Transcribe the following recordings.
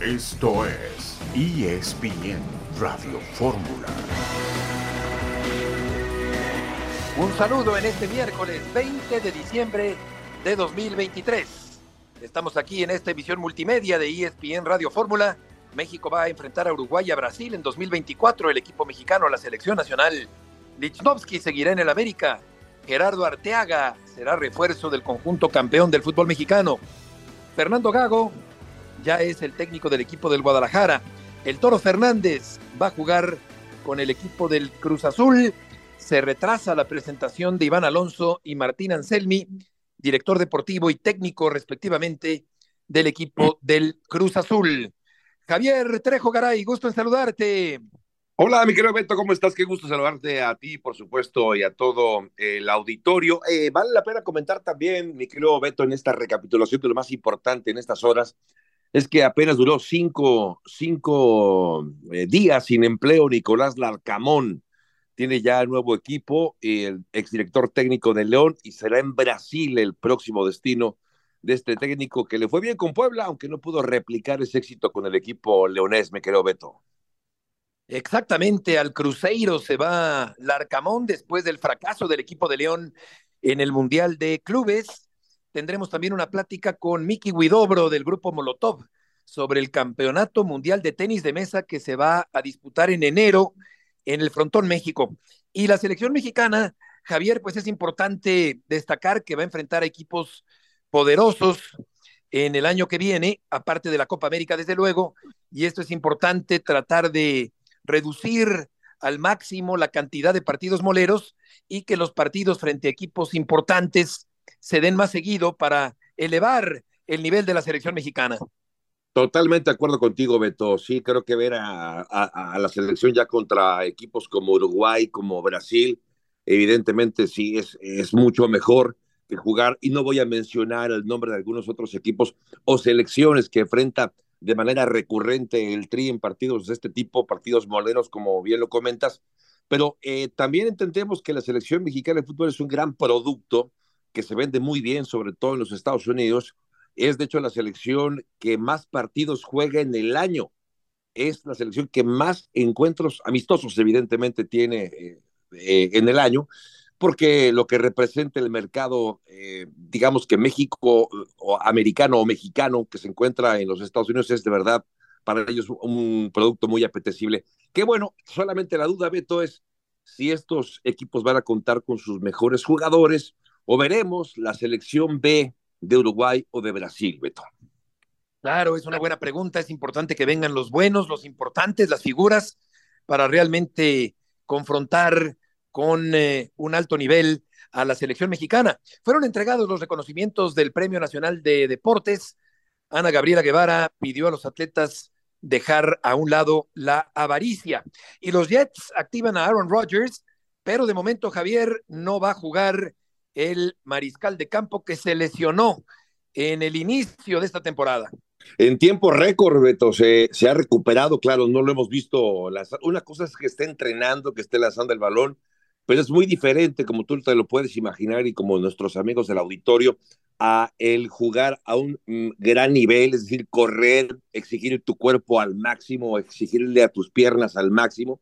Esto es ESPN Radio Fórmula. Un saludo en este miércoles 20 de diciembre de 2023. Estamos aquí en esta emisión multimedia de ESPN Radio Fórmula. México va a enfrentar a Uruguay y a Brasil en 2024. El equipo mexicano, la selección nacional. Lichnowsky seguirá en el América. Gerardo Arteaga será refuerzo del conjunto campeón del fútbol mexicano. Fernando Gago ya es el técnico del equipo del Guadalajara. El Toro Fernández va a jugar con el equipo del Cruz Azul. Se retrasa la presentación de Iván Alonso y Martín Anselmi, director deportivo y técnico respectivamente del equipo del Cruz Azul. Javier Trejo Garay, gusto en saludarte. Hola, mi querido Beto, ¿cómo estás? Qué gusto saludarte a ti, por supuesto, y a todo el auditorio. Eh, vale la pena comentar también, mi querido Beto, en esta recapitulación de lo más importante en estas horas, es que apenas duró cinco, cinco eh, días sin empleo Nicolás Larcamón. Tiene ya nuevo equipo, el exdirector técnico de León, y será en Brasil el próximo destino de este técnico que le fue bien con Puebla, aunque no pudo replicar ese éxito con el equipo leonés, me querido Beto. Exactamente, al Cruzeiro se va Larcamón después del fracaso del equipo de León en el Mundial de Clubes. Tendremos también una plática con Miki Huidobro del grupo Molotov sobre el Campeonato Mundial de Tenis de Mesa que se va a disputar en enero en el Frontón México. Y la selección mexicana, Javier, pues es importante destacar que va a enfrentar a equipos poderosos en el año que viene, aparte de la Copa América, desde luego, y esto es importante tratar de reducir al máximo la cantidad de partidos moleros y que los partidos frente a equipos importantes se den más seguido para elevar el nivel de la selección mexicana. Totalmente de acuerdo contigo, Beto. Sí, creo que ver a, a, la selección ya contra equipos como Uruguay, como Brasil, evidentemente sí es, es mucho mejor que jugar. Y no voy a mencionar el nombre de algunos otros equipos o selecciones que enfrenta de manera recurrente el Tri en partidos de este tipo, partidos moleros, como bien lo comentas. Pero eh, también entendemos que la selección mexicana de fútbol es un gran producto que se vende muy bien, sobre todo en los Estados Unidos. Es de hecho la selección que más partidos juega en el año. Es la selección que más encuentros amistosos, evidentemente, tiene eh, eh, en el año porque lo que representa el mercado, eh, digamos que México o americano o mexicano que se encuentra en los Estados Unidos es de verdad para ellos un producto muy apetecible. Que bueno, solamente la duda, Beto, es si estos equipos van a contar con sus mejores jugadores o veremos la selección B de Uruguay o de Brasil, Beto. Claro, es una buena pregunta. Es importante que vengan los buenos, los importantes, las figuras, para realmente confrontar con eh, un alto nivel a la selección mexicana. Fueron entregados los reconocimientos del Premio Nacional de Deportes. Ana Gabriela Guevara pidió a los atletas dejar a un lado la avaricia. Y los Jets activan a Aaron Rodgers, pero de momento Javier no va a jugar el mariscal de campo que se lesionó en el inicio de esta temporada. En tiempo récord, Beto, se, se ha recuperado, claro, no lo hemos visto. una cosa es que esté entrenando, que esté lanzando el balón, pero es muy diferente, como tú te lo puedes imaginar y como nuestros amigos del auditorio, a el jugar a un mm, gran nivel, es decir, correr, exigir tu cuerpo al máximo, exigirle a tus piernas al máximo,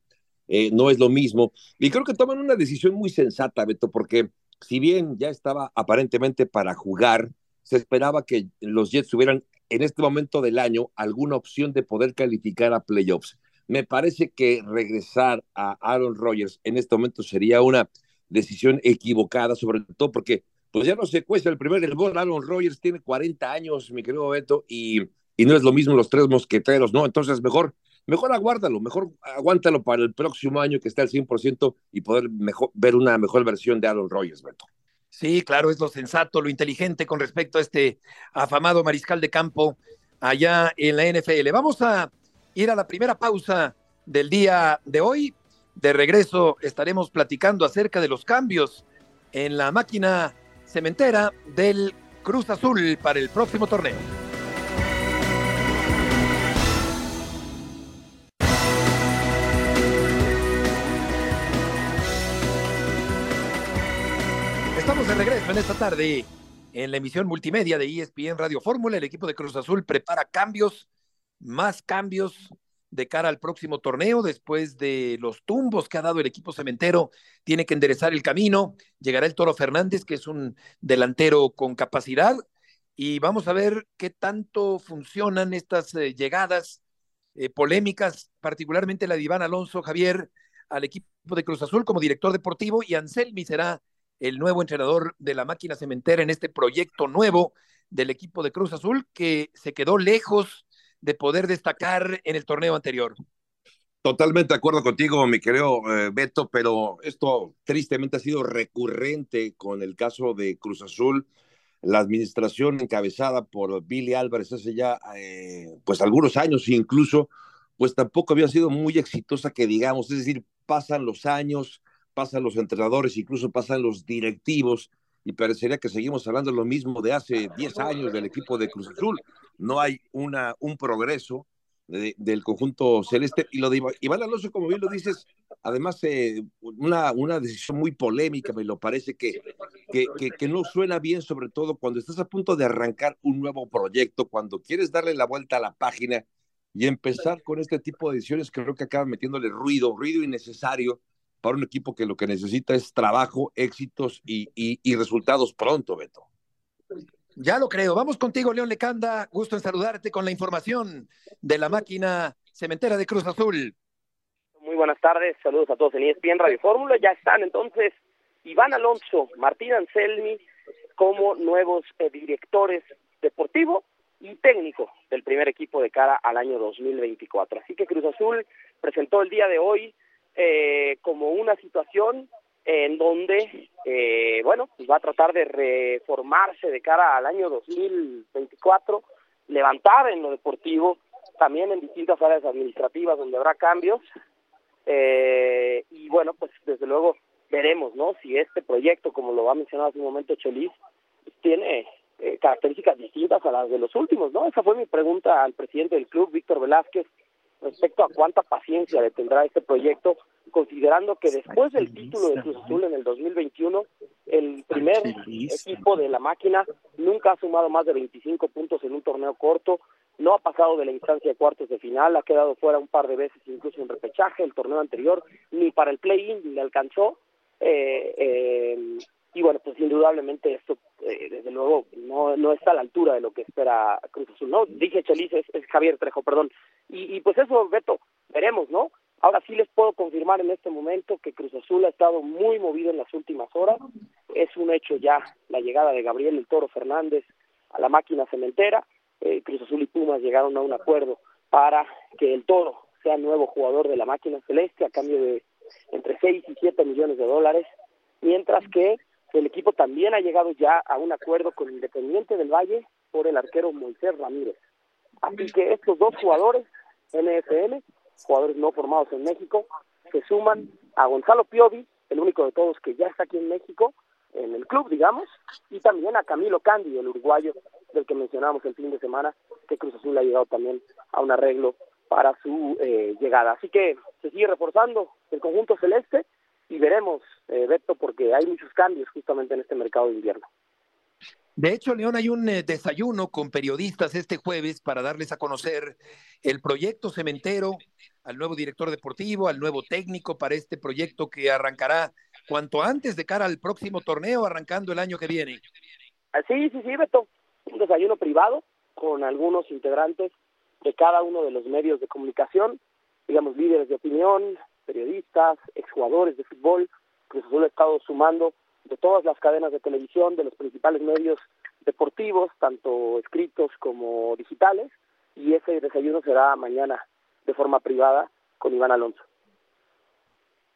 eh, no es lo mismo. Y creo que toman una decisión muy sensata, Beto, porque si bien ya estaba aparentemente para jugar, se esperaba que los Jets tuvieran en este momento del año alguna opción de poder calificar a playoffs. Me parece que regresar a Aaron Rodgers en este momento sería una decisión equivocada, sobre todo porque pues ya no se cuesta el primer gol. Aaron Rodgers tiene 40 años, mi querido Beto, y, y no es lo mismo los tres mosqueteros, ¿no? Entonces mejor, mejor aguárdalo, mejor aguántalo para el próximo año que está al 100% y poder mejor, ver una mejor versión de Aaron Rodgers, Beto. Sí, claro, es lo sensato, lo inteligente con respecto a este afamado mariscal de campo allá en la NFL. Vamos a ir a la primera pausa del día de hoy. De regreso estaremos platicando acerca de los cambios en la máquina cementera del Cruz Azul para el próximo torneo. Regreso en esta tarde en la emisión multimedia de ESPN Radio Fórmula. El equipo de Cruz Azul prepara cambios más cambios de cara al próximo torneo, después de los tumbos que ha dado el equipo cementero, tiene que enderezar el camino, llegará el Toro Fernández, que es un delantero con capacidad, y vamos a ver qué tanto funcionan estas eh, llegadas eh, polémicas, particularmente la de Iván Alonso Javier al equipo de Cruz Azul como director deportivo, y Anselmi será el nuevo entrenador de la máquina cementera en este proyecto nuevo del equipo de Cruz Azul, que se quedó lejos de poder destacar en el torneo anterior. Totalmente de acuerdo contigo, mi querido eh, Beto, pero esto tristemente ha sido recurrente con el caso de Cruz Azul. La administración encabezada por Billy Álvarez hace ya eh, pues algunos años incluso, pues tampoco había sido muy exitosa que digamos, es decir, pasan los años, pasan los entrenadores, incluso pasan los directivos y parecería que seguimos hablando lo mismo de hace 10 años del equipo de Cruz Azul. No hay una, un progreso del conjunto celeste. Y lo de Iván Alonso, como bien lo dices, además eh, una, una decisión muy polémica, me lo parece que, que, que, que, no suena bien, sobre todo cuando estás a punto de arrancar un nuevo proyecto, cuando quieres darle la vuelta a la página y empezar con este tipo de decisiones, creo que acaban metiéndole ruido, ruido innecesario para un equipo que lo que necesita es trabajo, éxitos y, y, y resultados pronto, Beto. Ya lo creo. Vamos contigo, León Lecanda. Gusto en saludarte con la información de la máquina cementera de Cruz Azul. Muy buenas tardes, saludos a todos en ESPN Radio Fórmula. Ya están entonces Iván Alonso, Martín Anselmi como nuevos eh, directores deportivo y técnico del primer equipo de cara al año 2024. Así que Cruz Azul presentó el día de hoy eh, como una situación en donde, eh, bueno, pues va a tratar de reformarse de cara al año 2024, levantar en lo deportivo, también en distintas áreas administrativas donde habrá cambios, eh, y bueno, pues desde luego veremos, ¿no? Si este proyecto, como lo va a mencionar hace un momento Chelis, tiene eh, características distintas a las de los últimos, ¿no? Esa fue mi pregunta al presidente del club, Víctor Velázquez, respecto a cuánta paciencia le tendrá este proyecto, considerando que después del título de Cruz Azul en el 2021, el primer equipo de la máquina nunca ha sumado más de 25 puntos en un torneo corto, no ha pasado de la instancia de cuartos de final, ha quedado fuera un par de veces incluso en repechaje, el torneo anterior ni para el play-in le alcanzó, eh, eh, y bueno, pues indudablemente esto, eh, desde luego, no, no está a la altura de lo que espera Cruz Azul, ¿no? Dije Chelis, es, es Javier Trejo, perdón. Y, y, pues eso, Beto, veremos, ¿no? Ahora sí les puedo confirmar en este momento que Cruz Azul ha estado muy movido en las últimas horas. Es un hecho ya la llegada de Gabriel el Toro Fernández a la máquina cementera. Eh, Cruz Azul y Pumas llegaron a un acuerdo para que el Toro sea nuevo jugador de la máquina celeste a cambio de entre 6 y 7 millones de dólares, mientras que el equipo también ha llegado ya a un acuerdo con Independiente del Valle por el arquero Moisés Ramírez. Así que estos dos jugadores, NFL, jugadores no formados en México, se suman a Gonzalo Piovi, el único de todos que ya está aquí en México, en el club, digamos, y también a Camilo Candi, el uruguayo del que mencionamos el fin de semana, que Cruz Azul ha llegado también a un arreglo para su eh, llegada. Así que se sigue reforzando el conjunto celeste y veremos, eh, Beto, porque hay muchos cambios justamente en este mercado de invierno. De hecho, León, hay un eh, desayuno con periodistas este jueves para darles a conocer el proyecto cementero, al nuevo director deportivo, al nuevo técnico para este proyecto que arrancará cuanto antes de cara al próximo torneo, arrancando el año que viene. Ah, sí, sí, sí, Beto. Un desayuno privado con algunos integrantes de cada uno de los medios de comunicación, digamos, líderes de opinión, periodistas, exjugadores de fútbol. Cruz Azul ha estado sumando de todas las cadenas de televisión, de los principales medios deportivos, tanto escritos como digitales, y ese desayuno será mañana de forma privada con Iván Alonso.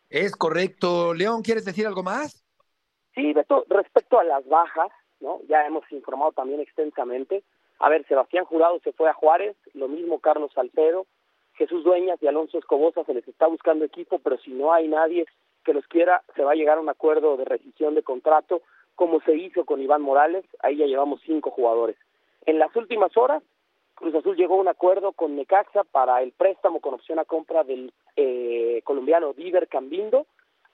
Es correcto. León, ¿quieres decir algo más? Sí, Beto, respecto a las bajas, ¿no? Ya hemos informado también extensamente. A ver, Sebastián Jurado se fue a Juárez, lo mismo Carlos Salcedo, Jesús Dueñas y Alonso Escobosa se les está buscando equipo, pero si no hay nadie que los quiera, se va a llegar a un acuerdo de rescisión de contrato, como se hizo con Iván Morales, ahí ya llevamos cinco jugadores. En las últimas horas, Cruz Azul llegó a un acuerdo con Necaxa para el préstamo con opción a compra del eh, colombiano Diver Cambindo,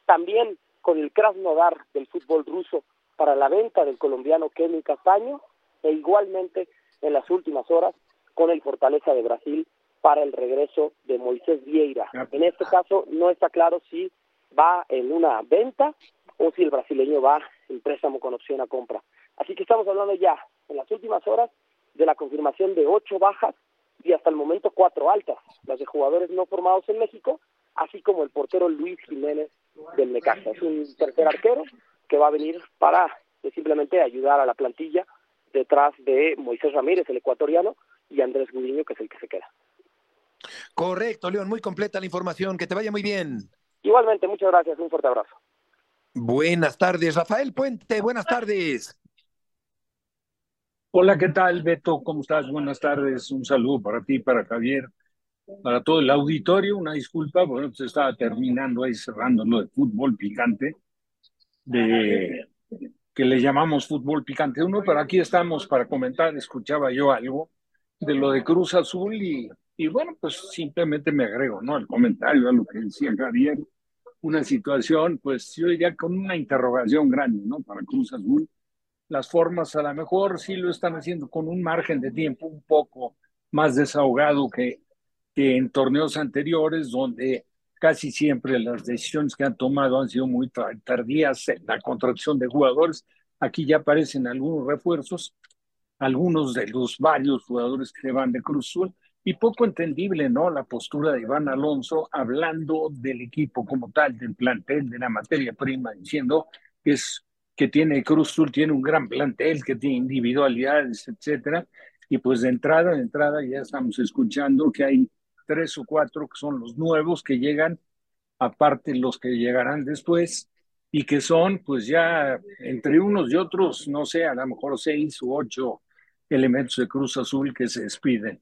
también con el Krasnodar del fútbol ruso para la venta del colombiano Kevin Castaño, e igualmente en las últimas horas con el Fortaleza de Brasil para el regreso de Moisés Vieira. En este caso no está claro si va en una venta o si el brasileño va en préstamo con opción a compra. Así que estamos hablando ya en las últimas horas de la confirmación de ocho bajas y hasta el momento cuatro altas, las de jugadores no formados en México, así como el portero Luis Jiménez del Necaxa. Es un tercer arquero que va a venir para eh, simplemente ayudar a la plantilla detrás de Moisés Ramírez, el ecuatoriano, y Andrés Gudiño, que es el que se queda. Correcto, León, muy completa la información. Que te vaya muy bien. Igualmente, muchas gracias. Un fuerte abrazo. Buenas tardes, Rafael Puente. Buenas tardes. Hola, ¿qué tal, Beto? ¿Cómo estás? Buenas tardes. Un saludo para ti, para Javier, para todo el auditorio. Una disculpa, bueno, se estaba terminando ahí cerrando lo de fútbol picante, de que le llamamos fútbol picante uno, pero aquí estamos para comentar. Escuchaba yo algo de lo de Cruz Azul y, y bueno, pues simplemente me agrego, ¿no? El comentario a lo que decía Javier. Una situación, pues yo diría con una interrogación grande, ¿no? Para Cruz Azul las formas a lo mejor sí lo están haciendo con un margen de tiempo un poco más desahogado que, que en torneos anteriores, donde casi siempre las decisiones que han tomado han sido muy tardías en la contracción de jugadores. Aquí ya aparecen algunos refuerzos, algunos de los varios jugadores que van de Cruz Azul, y poco entendible, ¿no? La postura de Iván Alonso hablando del equipo como tal, del plantel, de la materia prima, diciendo que es que tiene Cruz Azul, tiene un gran plantel, que tiene individualidades, etcétera. Y pues de entrada, de entrada ya estamos escuchando que hay tres o cuatro que son los nuevos que llegan, aparte los que llegarán después, y que son pues ya entre unos y otros, no sé, a lo mejor seis u ocho elementos de Cruz Azul que se despiden.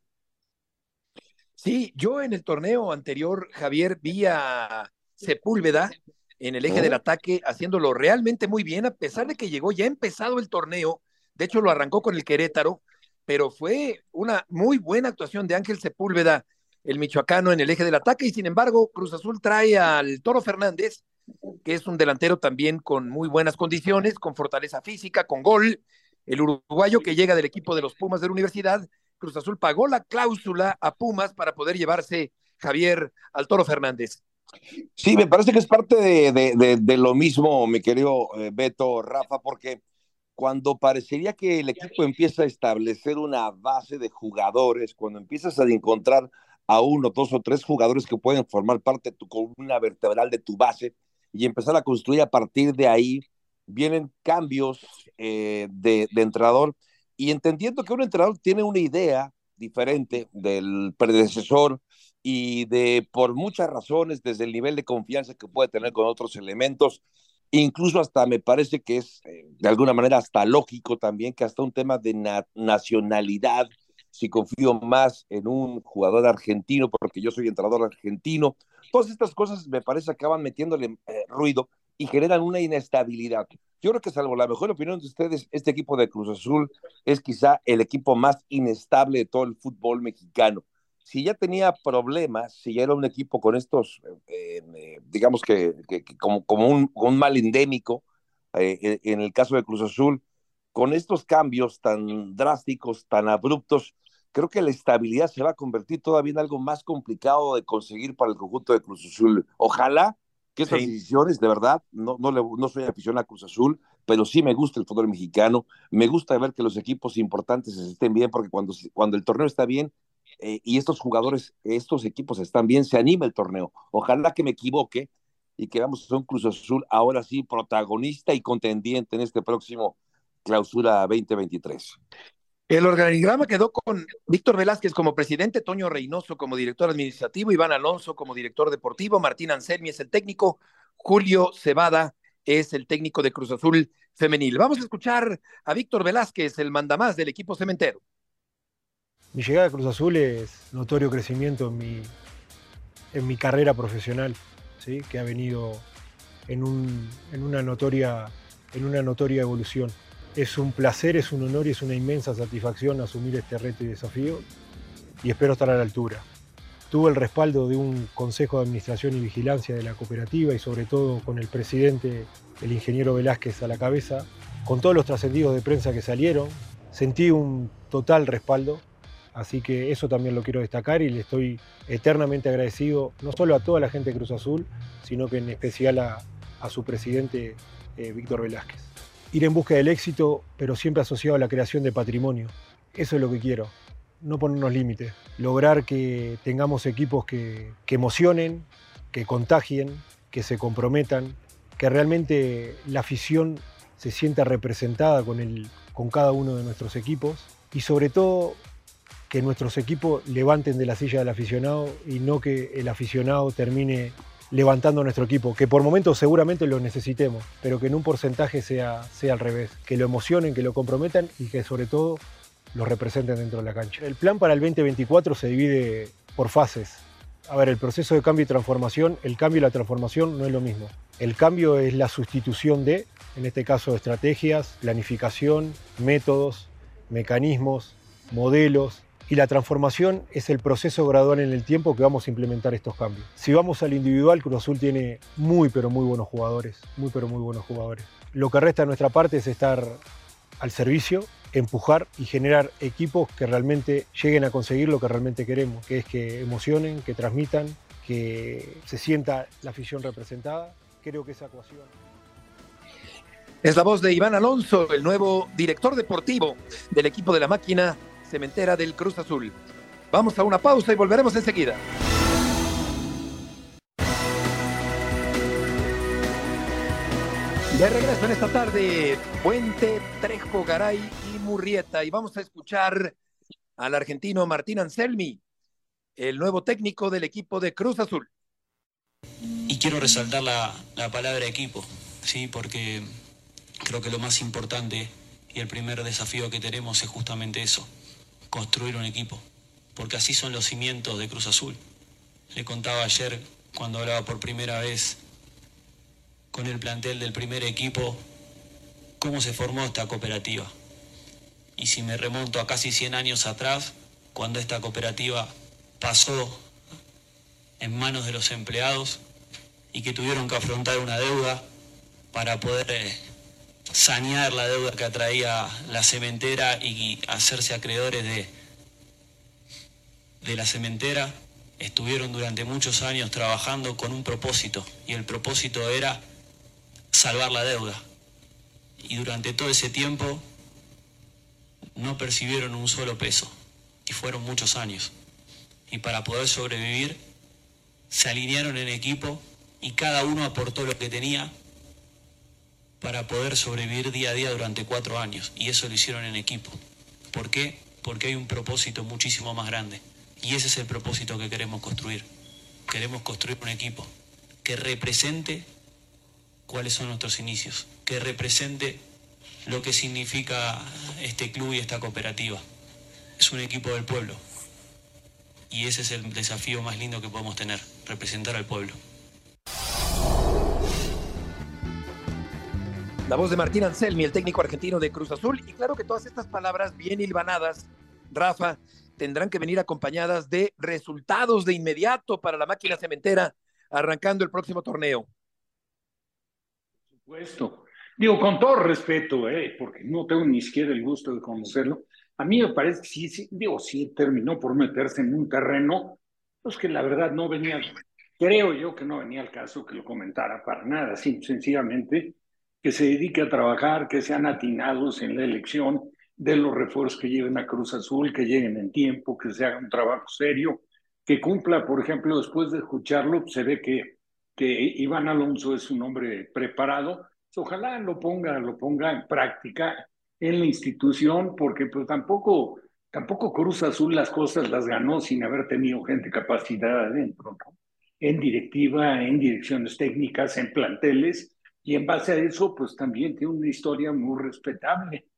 Sí, yo en el torneo anterior, Javier, vi a Sepúlveda en el eje del ataque, haciéndolo realmente muy bien, a pesar de que llegó ya empezado el torneo. De hecho, lo arrancó con el Querétaro, pero fue una muy buena actuación de Ángel Sepúlveda, el michoacano, en el eje del ataque. Y sin embargo, Cruz Azul trae al Toro Fernández, que es un delantero también con muy buenas condiciones, con fortaleza física, con gol. El uruguayo que llega del equipo de los Pumas de la universidad, Cruz Azul pagó la cláusula a Pumas para poder llevarse Javier al Toro Fernández. Sí, me parece que es parte de, lo mismo, mi querido eh, Beto, Rafa, porque cuando parecería que el equipo empieza a establecer una base de jugadores, cuando empiezas a encontrar a uno, dos o tres jugadores que pueden formar parte de tu columna vertebral de tu base y empezar a construir a partir de ahí, vienen cambios eh, de, de entrenador y entendiendo que un entrenador tiene una idea diferente del predecesor, y de por muchas razones, desde el nivel de confianza que puede tener con otros elementos, incluso hasta me parece que es eh, de alguna manera hasta lógico también que hasta un tema de nacionalidad, si confío más en un jugador argentino, porque yo soy entrenador argentino, todas estas cosas me parece acaban metiéndole eh, ruido y generan una inestabilidad. Yo creo que salvo la mejor opinión de ustedes, este equipo de Cruz Azul es quizá el equipo más inestable de todo el fútbol mexicano si ya tenía problemas, si ya era un equipo con estos, eh, eh, digamos que, como, como un, mal endémico, eh, en el caso de Cruz Azul, con estos cambios tan drásticos, tan abruptos, creo que la estabilidad se va a convertir todavía en algo más complicado de conseguir para el conjunto de Cruz Azul. Ojalá que estas decisiones, de verdad, no, no, le, no soy aficionado a Cruz Azul, pero sí me gusta el fútbol mexicano, me gusta ver que los equipos importantes estén bien, porque cuando, cuando el torneo está bien, eh, y estos jugadores, estos equipos están bien, se anima el torneo. Ojalá que me equivoque y que vamos a un Cruz Azul ahora sí protagonista y contendiente en este próximo clausura 2023. El organigrama quedó con Víctor Velázquez como presidente, Toño Reynoso como director administrativo, Iván Alonso como director deportivo, Martín Anselmi es el técnico, Julio Cebada es el técnico de Cruz Azul femenil. Vamos a escuchar a Víctor Velázquez, el mandamás del equipo cementero. Mi llegada a Cruz Azul es notorio crecimiento en mi, en mi carrera profesional, ¿sí? que ha venido en, una notoria, en una notoria evolución. Es un placer, es un honor y es una inmensa satisfacción asumir este reto y desafío y espero estar a la altura. Tuve el respaldo de un Consejo de Administración y Vigilancia de la cooperativa y sobre todo con el presidente, el ingeniero Velázquez a la cabeza, con todos los trascendidos de prensa que salieron, sentí un total respaldo Así que eso también lo quiero destacar y le estoy eternamente agradecido, no solo a toda la gente de Cruz Azul, sino que en especial a, su presidente eh, Víctor Velázquez. Ir en busca del éxito, pero siempre asociado a la creación de patrimonio. Eso es lo que quiero, no ponernos límites, lograr que tengamos equipos que, emocionen, que contagien, que se comprometan, que realmente la afición se sienta representada con, el, con cada uno de nuestros equipos y sobre todo que nuestros equipos levanten de la silla del aficionado y no que el aficionado termine levantando nuestro equipo, que por momentos seguramente lo necesitemos, pero que en un porcentaje sea, sea al revés, que lo emocionen, que lo comprometan y que sobre todo lo representen dentro de la cancha. El plan para el 2024 se divide por fases. A ver, el proceso de cambio y transformación, el cambio y la transformación no es lo mismo. El cambio es la sustitución de, en este caso, estrategias, planificación, métodos, mecanismos, modelos, y la transformación es el proceso gradual en el tiempo que vamos a implementar estos cambios. Si vamos al individual, Cruz Azul tiene muy pero muy buenos jugadores, muy pero muy buenos jugadores. Lo que resta de nuestra parte es estar al servicio, empujar y generar equipos que realmente lleguen a conseguir lo que realmente queremos, que es que emocionen, que transmitan, que se sienta la afición representada. Creo que esa ecuación... Es la voz de Iván Alonso, el nuevo director deportivo del equipo de la máquina cementera del Cruz Azul. Vamos a una pausa y volveremos enseguida. De regreso en esta tarde, Puente, Trejo, Garay y Murrieta. Y vamos a escuchar al argentino Martín Anselmi, el nuevo técnico del equipo de Cruz Azul. Y quiero resaltar la, la palabra equipo, ¿sí? porque creo que lo más importante y el primer desafío que tenemos es justamente eso, construir un equipo, porque así son los cimientos de Cruz Azul. Le contaba ayer cuando hablaba por primera vez con el plantel del primer equipo cómo se formó esta cooperativa. Y si me remonto a casi 100 años atrás, cuando esta cooperativa pasó en manos de los empleados y que tuvieron que afrontar una deuda para poder eh, sanear la deuda que atraía la cementera y hacerse acreedores de, de la cementera, estuvieron durante muchos años trabajando con un propósito y el propósito era salvar la deuda. Y durante todo ese tiempo no percibieron un solo peso y fueron muchos años. Y para poder sobrevivir se alinearon en equipo y cada uno aportó lo que tenía para poder sobrevivir día a día durante cuatro años. Y eso lo hicieron en equipo. ¿Por qué? Porque hay un propósito muchísimo más grande. Y ese es el propósito que queremos construir. Queremos construir un equipo que represente cuáles son nuestros inicios, que represente lo que significa este club y esta cooperativa. Es un equipo del pueblo. Y ese es el desafío más lindo que podemos tener, representar al pueblo. La voz de Martín Anselmi, el técnico argentino de Cruz Azul. Y claro que todas estas palabras bien hilvanadas, Rafa, tendrán que venir acompañadas de resultados de inmediato para la máquina cementera arrancando el próximo torneo. Por supuesto. Digo, con todo respeto, eh, porque no tengo ni siquiera el gusto de conocerlo, a mí me parece que sí, sí, digo, sí terminó por meterse en un terreno, pues que la verdad no venía, creo yo que no venía al caso que lo comentara para nada, sencillamente que se dedique a trabajar, que sean atinados en la elección de los refuerzos que lleven a Cruz Azul, que lleguen en tiempo, que se haga un trabajo serio, que cumpla, por ejemplo, después de escucharlo, se ve que, que Iván Alonso es un hombre preparado, ojalá lo ponga, lo ponga en práctica en la institución, porque pues tampoco, tampoco Cruz Azul las cosas las ganó sin haber tenido gente capacitada adentro, en directiva, en direcciones técnicas, en planteles, y en base a eso, pues también tiene una historia muy respetable.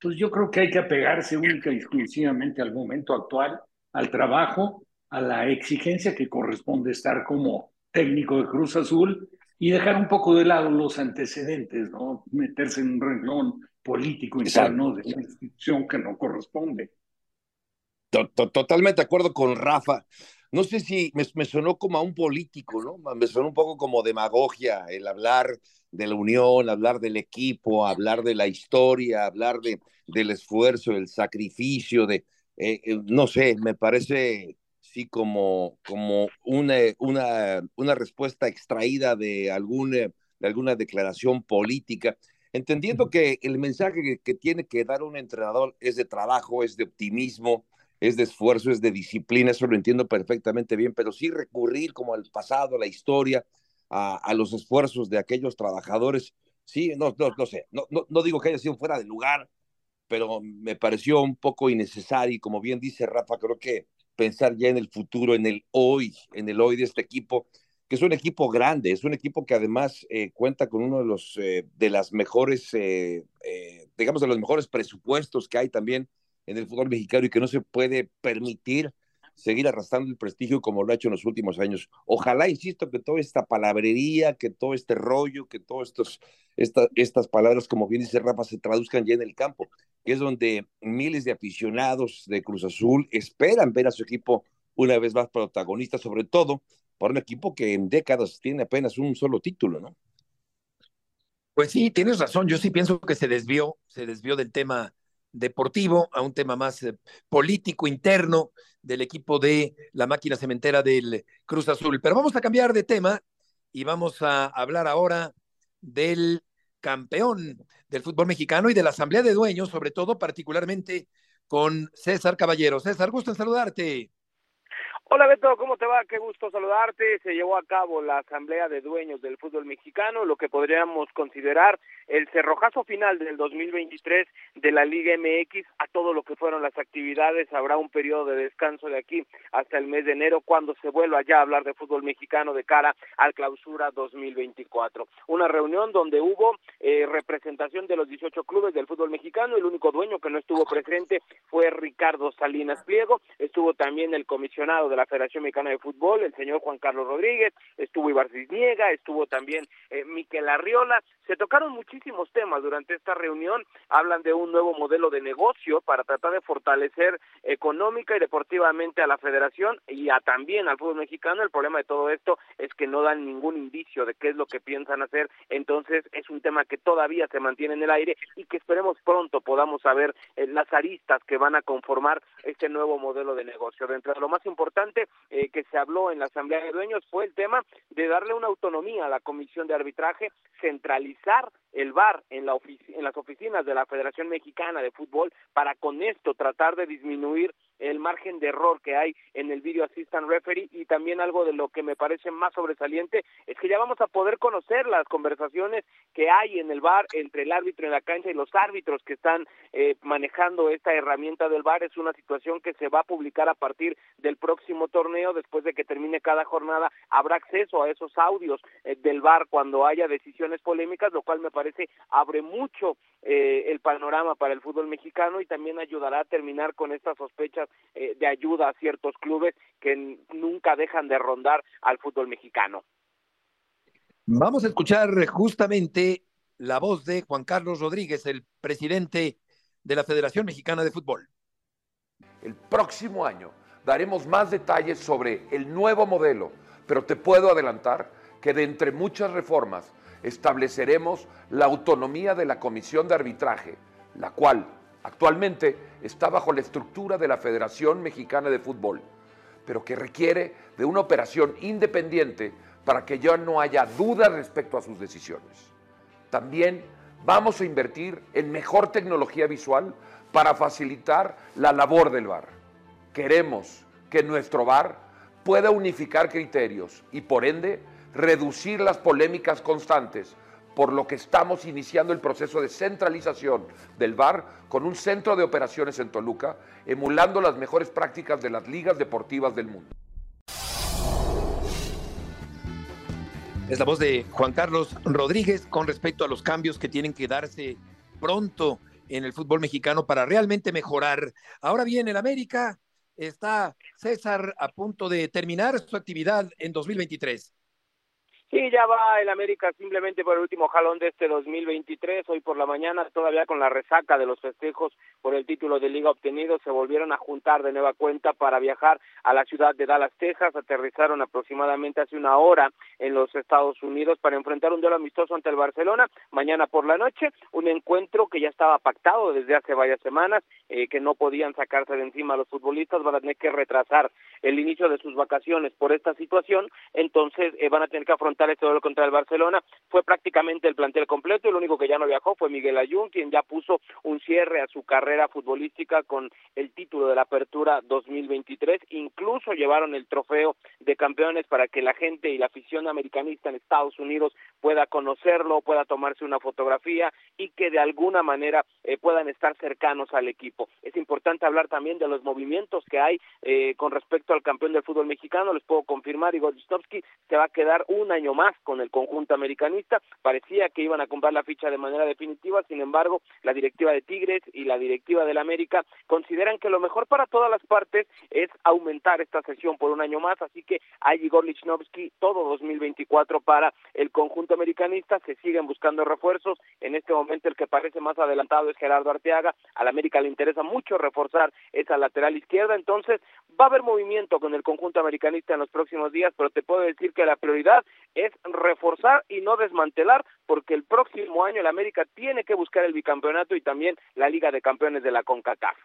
Pues yo creo que hay que apegarse única y exclusivamente al momento actual, al trabajo, a la exigencia que corresponde estar como técnico de Cruz Azul y dejar un poco de lado los antecedentes, ¿no? Meterse en un renglón político interno de una institución que no corresponde. Totalmente de acuerdo con Rafa no sé si me, sonó como a un político, ¿no? Me sonó un poco como demagogia el hablar de la unión, hablar del equipo, hablar de la historia, hablar de, del esfuerzo, del sacrificio, de eh, eh, no sé, me parece sí como, como una, una, una respuesta extraída de, algún, de alguna declaración política, entendiendo que el mensaje que, que tiene que dar un entrenador es de trabajo, es de optimismo, es de esfuerzo, es de disciplina, eso lo entiendo perfectamente bien, pero sí recurrir como al pasado, a la historia, a, los esfuerzos de aquellos trabajadores, sí, no, no, no sé, no, no, no digo que haya sido fuera de lugar, pero me pareció un poco innecesario y como bien dice Rafa, creo que pensar ya en el futuro, en el hoy, en el hoy de este equipo, que es un equipo grande, es un equipo que además eh, cuenta con uno de los eh, de las mejores, eh, digamos, de los mejores presupuestos que hay también en el fútbol mexicano y que no se puede permitir seguir arrastrando el prestigio como lo ha hecho en los últimos años. Ojalá, insisto, que toda esta palabrería, que todo este rollo, que todas esta, estas palabras, como bien dice Rafa, se traduzcan ya en el campo, que es donde miles de aficionados de Cruz Azul esperan ver a su equipo una vez más protagonista, sobre todo por un equipo que en décadas tiene apenas un solo título, ¿no? Pues sí, tienes razón. Yo sí pienso que se desvió, se desvió del tema deportivo a un tema más eh, político interno del equipo de la máquina cementera del Cruz Azul. Pero vamos a cambiar de tema y vamos a hablar ahora del campeón del fútbol mexicano y de la asamblea de dueños, sobre todo particularmente con César Caballero. César, gusto en saludarte. Hola Beto, ¿cómo te va? Qué gusto saludarte. Se llevó a cabo la asamblea de dueños del fútbol mexicano, lo que podríamos considerar el cerrojazo final del 2023 de la Liga MX a todo lo que fueron las actividades. Habrá un periodo de descanso de aquí hasta el mes de enero cuando se vuelva ya a hablar de fútbol mexicano de cara al clausura 2024. Una reunión donde hubo eh, representación de los 18 clubes del fútbol mexicano. El único dueño que no estuvo presente fue Ricardo Salinas Pliego. Estuvo también el comisionado de la Federación Mexicana de Fútbol, el señor Juan Carlos Rodríguez, estuvo Ibar Cisniega, estuvo también eh, Miquel Arriola. Se tocaron muchísimos temas durante esta reunión. Hablan de un nuevo modelo de negocio para tratar de fortalecer económica y deportivamente a la federación y a también al fútbol mexicano. El problema de todo esto es que no dan ningún indicio de qué es lo que piensan hacer. Entonces es un tema que todavía se mantiene en el aire y que esperemos pronto podamos saber eh, las aristas que van a conformar este nuevo modelo de negocio. Dentro de lo más importante eh, que se habló en la Asamblea de Dueños fue el tema de darle una autonomía a la Comisión de Arbitraje, centralizar el VAR en, la en las oficinas de la Federación Mexicana de Fútbol para con esto tratar de disminuir el margen de error que hay en el Video Assistant Referee y también algo de lo que me parece más sobresaliente es que ya vamos a poder conocer las conversaciones que hay en el VAR entre el árbitro en la cancha y los árbitros que están eh, manejando esta herramienta del VAR. Es una situación que se va a publicar a partir del próximo torneo. Después de que termine cada jornada, habrá acceso a esos audios eh, del VAR cuando haya decisiones polémicas, lo cual me parece abre mucho eh, el panorama para el fútbol mexicano y también ayudará a terminar con estas sospechas eh, de ayuda a ciertos clubes que nunca dejan de rondar al fútbol mexicano. Vamos a escuchar justamente la voz de Juan Carlos Rodríguez, el presidente de la Federación Mexicana de Fútbol. El próximo año daremos más detalles sobre el nuevo modelo, pero te puedo adelantar que de entre muchas reformas estableceremos la autonomía de la Comisión de Arbitraje, la cual actualmente está bajo la estructura de la Federación Mexicana de Fútbol, pero que requiere de una operación independiente para que ya no haya duda respecto a sus decisiones. También vamos a invertir en mejor tecnología visual para facilitar la labor del VAR. Queremos que nuestro VAR pueda unificar criterios y por ende reducir las polémicas constantes por lo que estamos iniciando el proceso de centralización del VAR con un centro de operaciones en Toluca, emulando las mejores prácticas de las ligas deportivas del mundo. Es la voz de Juan Carlos Rodríguez con respecto a los cambios que tienen que darse pronto en el fútbol mexicano para realmente mejorar. Ahora bien, el América está César a punto de terminar su actividad en 2023. Sí, ya va el América simplemente por el último jalón de este 2023. Hoy por la mañana, todavía con la resaca de los festejos por el título de liga obtenido, se volvieron a juntar de nueva cuenta para viajar a la ciudad de Dallas, Texas. Aterrizaron aproximadamente hace una hora en los Estados Unidos para enfrentar un duelo amistoso ante el Barcelona. Mañana por la noche, un encuentro que ya estaba pactado desde hace varias semanas, eh, que no podían sacarse de encima los futbolistas, van a tener que retrasar el inicio de sus vacaciones por esta situación, entonces eh, van a tener que afrontar este duelo contra el Barcelona. Fue prácticamente el plantel completo, el único que ya no viajó fue Miguel Ayun, quien ya puso un cierre a su carrera futbolística con el título de la Apertura 2023. Incluso llevaron el trofeo de campeones para que la gente y la afición americanista en Estados Unidos pueda conocerlo, pueda tomarse una fotografía y que de alguna manera eh, puedan estar cercanos al equipo. Es importante hablar también de los movimientos que hay eh, con respecto al campeón del fútbol mexicano. Les puedo confirmar, Igor Wisnowski se va a quedar un año más con el conjunto americanista. Parecía que iban a comprar la ficha de manera definitiva, sin embargo, la directiva de Tigres y la directiva del América consideran que lo mejor para todas las partes es aumentar esta sesión por un año más, así que hay Igor Lichnowsky todo 2024 para el conjunto americanista, se siguen buscando refuerzos, en este momento el que parece más adelantado es Gerardo Arteaga, al América le interesa mucho reforzar esa lateral izquierda, entonces va a haber movimiento con el conjunto americanista en los próximos días, pero te puedo decir que la prioridad es reforzar y no desmantelar, porque el próximo año el América tiene que buscar el bicampeonato y también la Liga de Campeones de la CONCACAF.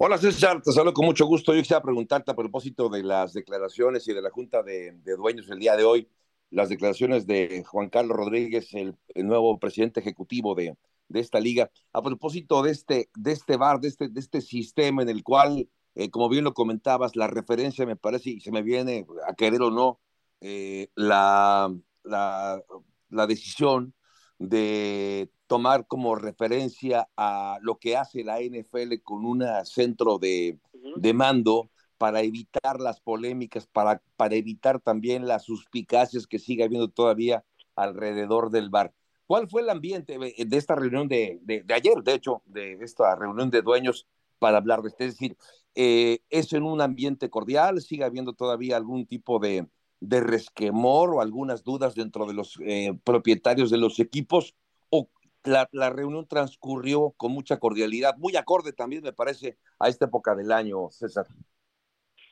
Hola César, te saludo con mucho gusto. Yo quisiera preguntarte a propósito de las declaraciones y de la Junta de, Dueños el día de hoy, las declaraciones de Juan Carlos Rodríguez, el, nuevo presidente ejecutivo de, esta liga, a propósito de este, de este bar, de este, de este sistema en el cual, eh, como bien lo comentabas, la referencia me parece, y se me viene a querer o no, eh, la, la, la, decisión de tomar como referencia a lo que hace la NFL con un centro de, de mando para evitar las polémicas, para, para evitar también las suspicacias que sigue habiendo todavía alrededor del bar. ¿Cuál fue el ambiente de esta reunión de, de, ayer, de hecho, de esta reunión de dueños para hablar de esto? Es decir, eh, ¿es en un ambiente cordial? ¿Sigue habiendo todavía algún tipo de, de resquemor o algunas dudas dentro de los eh, propietarios de los equipos o la, la, reunión transcurrió con mucha cordialidad, muy acorde también me parece a esta época del año, César.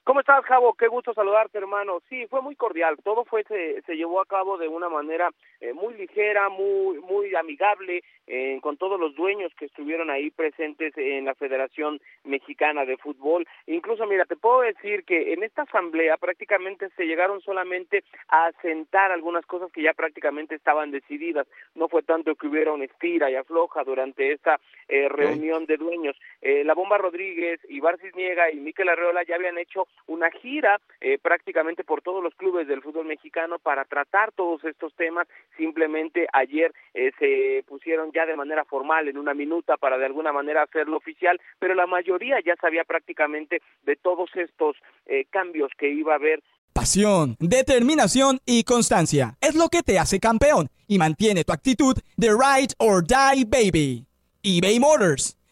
¿Cómo estás, Javo? Qué gusto saludarte, hermano. Sí, fue muy cordial. Todo fue se, se llevó a cabo de una manera eh, muy ligera, muy muy amigable, eh, con todos los dueños que estuvieron ahí presentes en la Federación Mexicana de Fútbol. Incluso, mira, te puedo decir que en esta asamblea prácticamente se llegaron solamente a asentar algunas cosas que ya prácticamente estaban decididas. No fue tanto que hubiera una estira y afloja durante esta eh, reunión de dueños. la Bomba Rodríguez, Ibar Cisniega y Miquel Arreola ya habían hecho una gira eh, prácticamente por todos los clubes del fútbol mexicano para tratar todos estos temas. Simplemente ayer eh, se pusieron ya de manera formal en una minuta para de alguna manera hacerlo oficial, pero la mayoría ya sabía prácticamente de todos estos eh, cambios que iba a haber Pasión, determinación y constancia es lo que te hace campeón y mantiene tu actitud de ride or die baby. eBay Motors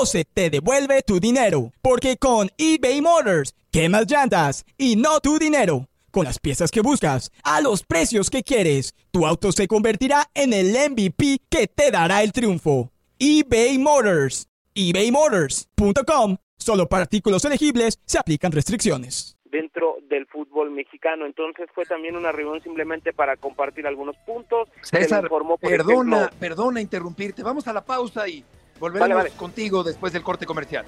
o se te devuelve tu dinero. Porque con eBay Motors, quemas llantas y no tu dinero. Con las piezas que buscas, a los precios que quieres, tu auto se convertirá en el MVP que te dará el triunfo. eBay Motors. ebaymotors.com. Solo para artículos elegibles se aplican restricciones dentro del fútbol mexicano. Entonces fue también una reunión simplemente para compartir algunos puntos. César, perdona, perdona interrumpirte. Vamos a la pausa y Volveremos contigo después del corte comercial.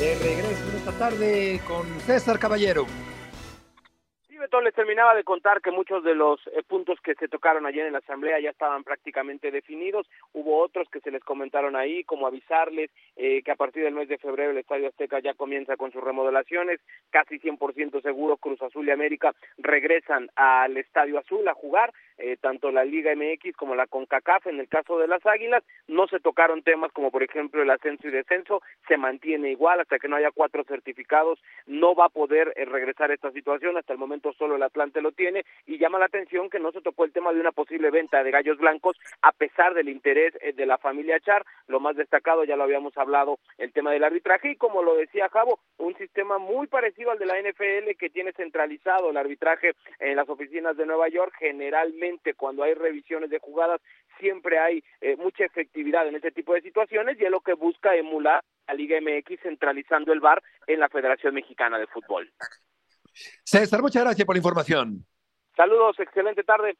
De regreso esta tarde con César Caballero Beto, les terminaba de contar que muchos de los eh, puntos que se tocaron ayer en la Asamblea ya estaban prácticamente definidos. Hubo otros que se les comentaron ahí, como avisarles eh, que a partir del mes de febrero el Estadio Azteca ya comienza con sus remodelaciones. Casi 100% seguro Cruz Azul y América regresan al Estadio Azul a jugar. Eh, tanto la Liga MX como la CONCACAF en el caso de las Águilas. No se tocaron temas como por ejemplo el ascenso y descenso. Se mantiene igual hasta que no haya cuatro certificados. No va a poder regresar esta situación. Hasta el momento solo el Atlante lo tiene y llama la atención que no se tocó el tema de una posible venta de gallos blancos a pesar del interés eh, de la familia Char. Lo más destacado, ya lo habíamos hablado, el tema del arbitraje y como lo decía Javo, un sistema muy parecido al de la NFL que tiene centralizado el arbitraje en las oficinas de Nueva York. Generalmente cuando hay revisiones de jugadas siempre hay eh, mucha efectividad en este tipo de situaciones y es lo que busca emular a Liga MX centralizando el VAR en la Federación Mexicana de Fútbol. César, muchas gracias por la información. Saludos, excelente tarde.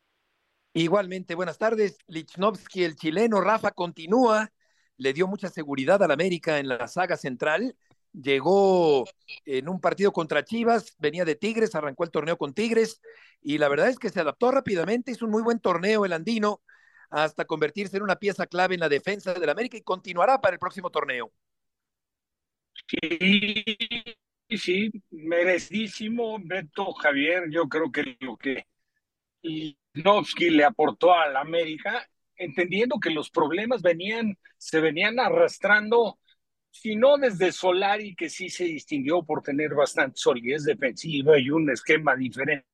Igualmente, buenas tardes. Lichnowsky, el chileno, Rafa continúa, le dio mucha seguridad al América en la saga central. Llegó en un partido contra Chivas, venía de Tigres, arrancó el torneo con Tigres y la verdad es que se adaptó rápidamente, hizo un muy buen torneo el andino hasta convertirse en una pieza clave en la defensa del América y continuará para el próximo torneo. Sí, sí, merecidísimo Beto Javier. Yo creo que lo que Novsky le aportó a la América, entendiendo que los problemas venían, se venían arrastrando, si no desde Solari, que sí se distinguió por tener bastante solidez defensiva y un esquema diferente.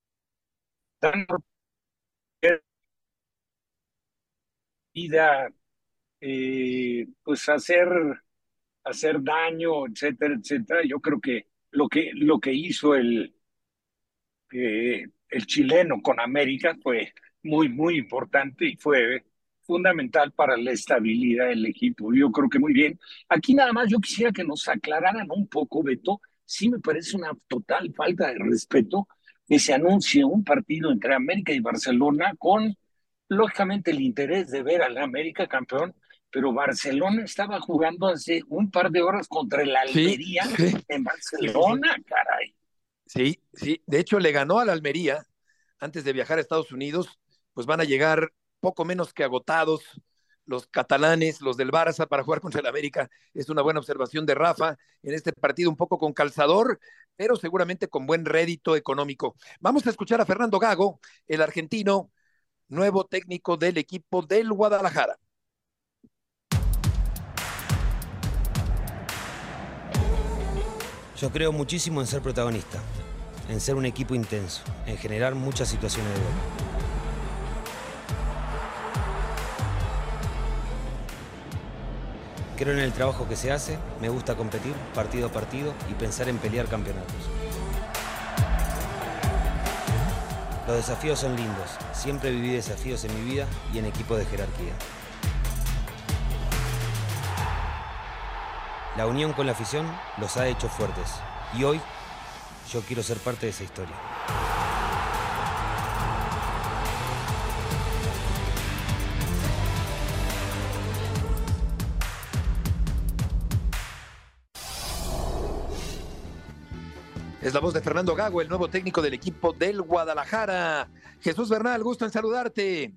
Vida, eh, pues hacer, hacer daño, etcétera, etcétera. Yo creo que lo que, lo que hizo el, eh, el chileno con América fue muy, muy importante y fue fundamental para la estabilidad del equipo. Yo creo que muy bien. Aquí nada más yo quisiera que nos aclararan un poco, Beto. Sí me parece una total falta de respeto que se anuncie un partido entre América y Barcelona con, lógicamente, el interés de ver al América campeón, pero Barcelona estaba jugando hace un par de horas contra el Almería en Barcelona, caray. Sí, sí, de hecho le ganó al Almería antes de viajar a Estados Unidos, pues van a llegar poco menos que agotados los catalanes, los del Barça, para jugar contra el América. Es una buena observación de Rafa en este partido un poco con calzador, pero seguramente con buen rédito económico. Vamos a escuchar a Fernando Gago, el argentino, nuevo técnico del equipo del Guadalajara. Yo creo muchísimo en ser protagonista, en ser un equipo intenso, en generar muchas situaciones de gol. Creo en el trabajo que se hace, me gusta competir partido a partido y pensar en pelear campeonatos. Los desafíos son lindos, siempre viví desafíos en mi vida y en equipo de jerarquía. La unión con la afición los ha hecho fuertes y hoy yo quiero ser parte de esa historia. Es la voz de Fernando Gago, el nuevo técnico del equipo del Guadalajara. Jesús Bernal, gusto en saludarte.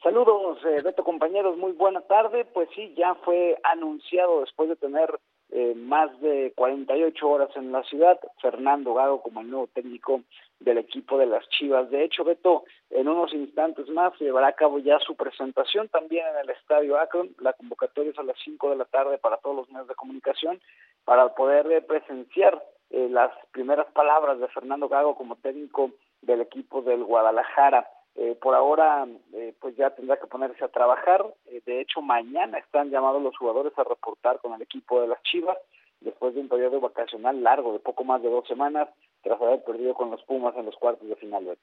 Saludos, eh, Beto compañeros, muy buena tarde. Pues sí, ya fue anunciado después de tener eh, más de 48 horas en la ciudad, Fernando Gago como el nuevo técnico del equipo de las Chivas. De hecho, Beto, en unos instantes más llevará a cabo ya su presentación también en el Estadio Akron. La convocatoria es a las 5 de la tarde para todos los medios de comunicación para poder presenciar eh, las primeras palabras de Fernando Gago como técnico del equipo del Guadalajara. Eh, por ahora, eh, pues ya tendrá que ponerse a trabajar. Eh, de hecho, mañana están llamados los jugadores a reportar con el equipo de las Chivas después de un periodo vacacional largo de poco más de dos semanas tras haber perdido con los Pumas en los cuartos de final.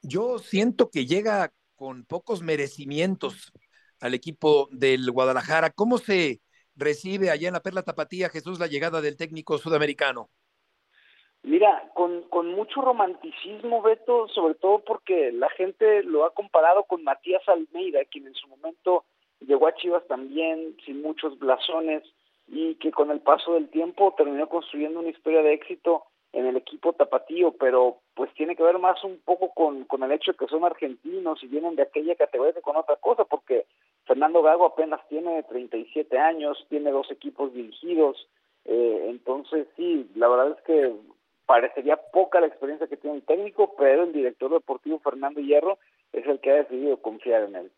Yo siento que llega con pocos merecimientos al equipo del Guadalajara. ¿Cómo se recibe allá en la Perla Tapatía, Jesús, la llegada del técnico sudamericano? Mira, con, con mucho romanticismo, Beto, sobre todo porque la gente lo ha comparado con Matías Almeida, quien en su momento llegó a Chivas también sin muchos blasones y que con el paso del tiempo terminó construyendo una historia de éxito en el equipo tapatío, pero pues tiene que ver más un poco con, con el hecho de que son argentinos y vienen de aquella categoría que con otra cosa, porque Fernando Gago apenas tiene 37 años, tiene dos equipos dirigidos, eh, entonces sí, la verdad es que parecería poca la experiencia que tiene el técnico, pero el director deportivo Fernando Hierro es el que ha decidido confiar en él.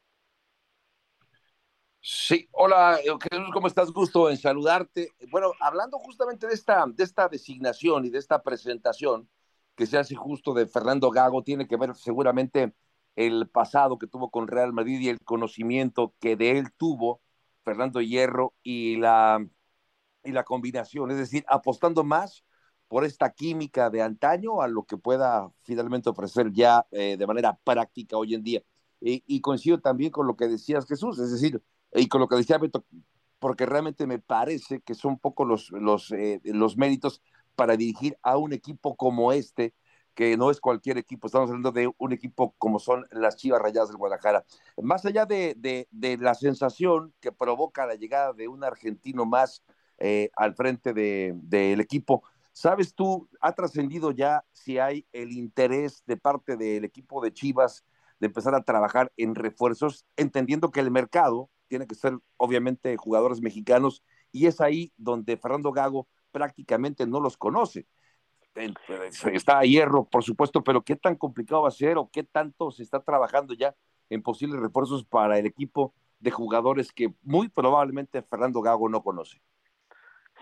Sí, hola Jesús, ¿cómo estás? Gusto en saludarte. Bueno, hablando justamente de esta, de esta designación y de esta presentación que se hace justo de Fernando Gago, tiene que ver seguramente el pasado que tuvo con Real Madrid y el conocimiento que de él tuvo Fernando Hierro y la, y la combinación, es decir, apostando más por esta química de antaño a lo que pueda finalmente ofrecer ya eh, de manera práctica hoy en día. Y, y coincido también con lo que decías Jesús, es decir, y con lo que decía Beto, porque realmente me parece que son poco los, los, eh, los méritos para dirigir a un equipo como este, que no es cualquier equipo, estamos hablando de un equipo como son las Chivas Rayadas del Guadalajara. Más allá de, de, de la sensación que provoca la llegada de un argentino más eh, al frente del de, equipo, ¿sabes tú, ha trascendido ya si hay el interés de parte del equipo de Chivas de empezar a trabajar en refuerzos, entendiendo que el mercado tiene que ser obviamente jugadores mexicanos y es ahí donde Fernando Gago prácticamente no los conoce. Pues, está a hierro, por supuesto, pero ¿qué tan complicado va a ser o qué tanto se está trabajando ya en posibles refuerzos para el equipo de jugadores que muy probablemente Fernando Gago no conoce?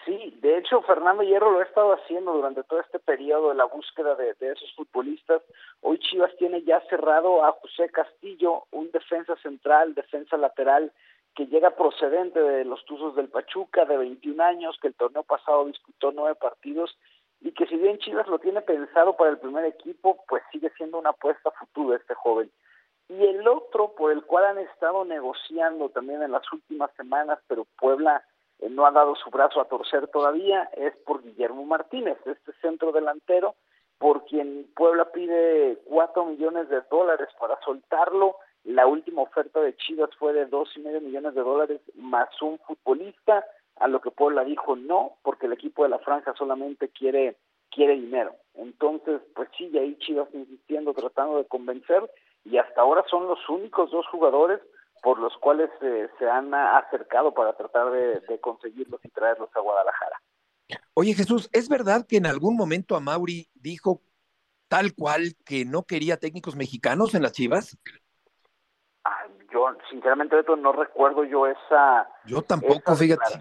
Sí, de hecho Fernando Hierro lo ha estado haciendo durante todo este periodo de la búsqueda de, de, esos futbolistas. Hoy Chivas tiene ya cerrado a José Castillo, un defensa central, defensa lateral que llega procedente de los Tuzos del Pachuca, de 21 años, que el torneo pasado disputó nueve partidos y que si bien Chivas lo tiene pensado para el primer equipo, pues sigue siendo una apuesta futura este joven. Y el otro por el cual han estado negociando también en las últimas semanas, pero Puebla eh, no ha dado su brazo a torcer todavía, es por Guillermo Martínez, este centro delantero, por quien Puebla pide cuatro millones de dólares para soltarlo la última oferta de Chivas fue de dos y medio millones de dólares más un futbolista, a lo que Puebla dijo no, porque el equipo de la franja solamente quiere quiere dinero. Entonces, pues sí, y ahí Chivas insistiendo, tratando de convencer, y hasta ahora son los únicos dos jugadores por los cuales eh, se han acercado para tratar de, de conseguirlos y traerlos a Guadalajara. Oye Jesús, ¿es verdad que en algún momento a Mauri dijo tal cual que no quería técnicos mexicanos en las Chivas? Yo sinceramente Beto no recuerdo yo esa yo tampoco fíjate.